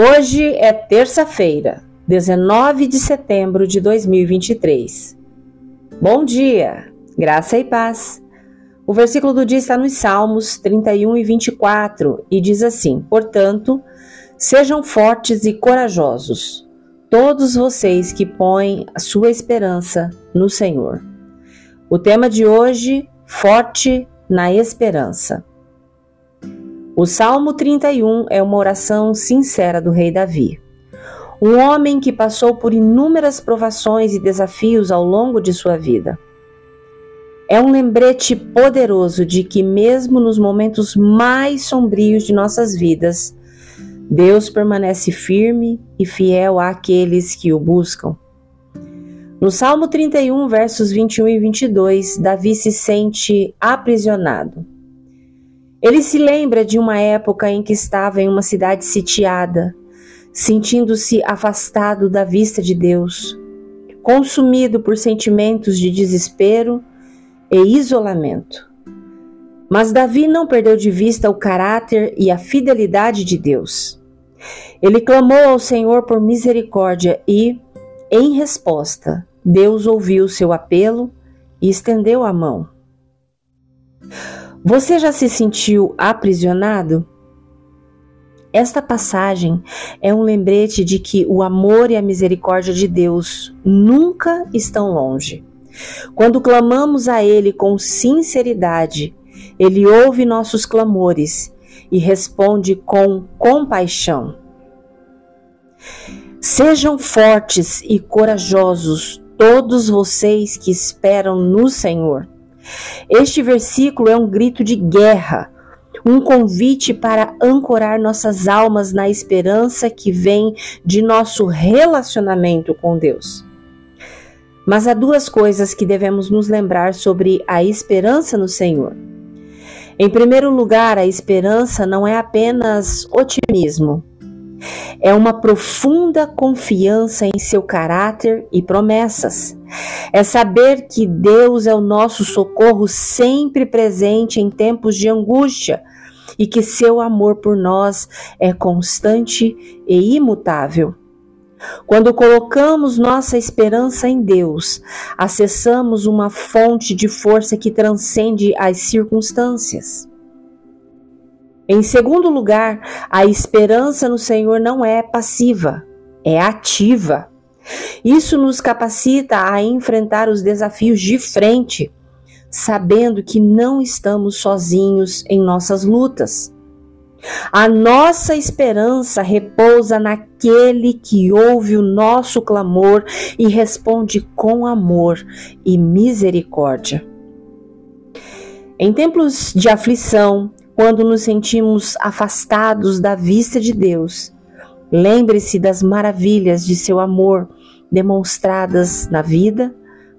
Hoje é terça-feira, 19 de setembro de 2023. Bom dia, graça e paz. O versículo do dia está nos Salmos 31 e 24 e diz assim: Portanto, sejam fortes e corajosos, todos vocês que põem a sua esperança no Senhor. O tema de hoje: Forte na esperança. O Salmo 31 é uma oração sincera do rei Davi. Um homem que passou por inúmeras provações e desafios ao longo de sua vida. É um lembrete poderoso de que, mesmo nos momentos mais sombrios de nossas vidas, Deus permanece firme e fiel àqueles que o buscam. No Salmo 31, versos 21 e 22, Davi se sente aprisionado. Ele se lembra de uma época em que estava em uma cidade sitiada, sentindo-se afastado da vista de Deus, consumido por sentimentos de desespero e isolamento. Mas Davi não perdeu de vista o caráter e a fidelidade de Deus. Ele clamou ao Senhor por misericórdia e, em resposta, Deus ouviu seu apelo e estendeu a mão. Você já se sentiu aprisionado? Esta passagem é um lembrete de que o amor e a misericórdia de Deus nunca estão longe. Quando clamamos a Ele com sinceridade, Ele ouve nossos clamores e responde com compaixão. Sejam fortes e corajosos todos vocês que esperam no Senhor. Este versículo é um grito de guerra, um convite para ancorar nossas almas na esperança que vem de nosso relacionamento com Deus. Mas há duas coisas que devemos nos lembrar sobre a esperança no Senhor. Em primeiro lugar, a esperança não é apenas otimismo, é uma profunda confiança em seu caráter e promessas. É saber que Deus é o nosso socorro sempre presente em tempos de angústia e que seu amor por nós é constante e imutável. Quando colocamos nossa esperança em Deus, acessamos uma fonte de força que transcende as circunstâncias. Em segundo lugar, a esperança no Senhor não é passiva, é ativa. Isso nos capacita a enfrentar os desafios de frente, sabendo que não estamos sozinhos em nossas lutas. A nossa esperança repousa naquele que ouve o nosso clamor e responde com amor e misericórdia. Em tempos de aflição, quando nos sentimos afastados da vista de Deus, lembre-se das maravilhas de seu amor demonstradas na vida,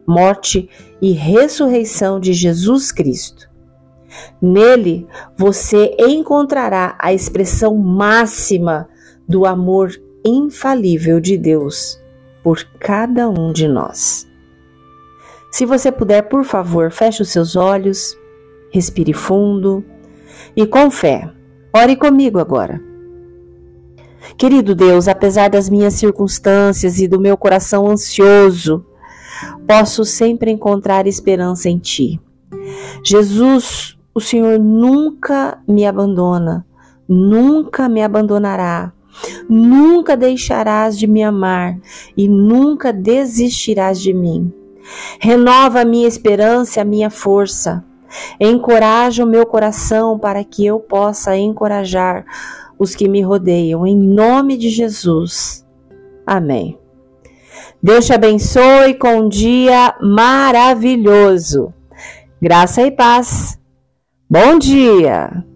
morte e ressurreição de Jesus Cristo. Nele você encontrará a expressão máxima do amor infalível de Deus por cada um de nós. Se você puder, por favor, feche os seus olhos, respire fundo e com fé. Ore comigo agora. Querido Deus, apesar das minhas circunstâncias e do meu coração ansioso, posso sempre encontrar esperança em Ti. Jesus, o Senhor nunca me abandona, nunca me abandonará, nunca deixarás de me amar e nunca desistirás de mim. Renova a minha esperança a minha força. Encoraja o meu coração para que eu possa encorajar os que me rodeiam, em nome de Jesus. Amém. Deus te abençoe com um dia maravilhoso. Graça e paz. Bom dia!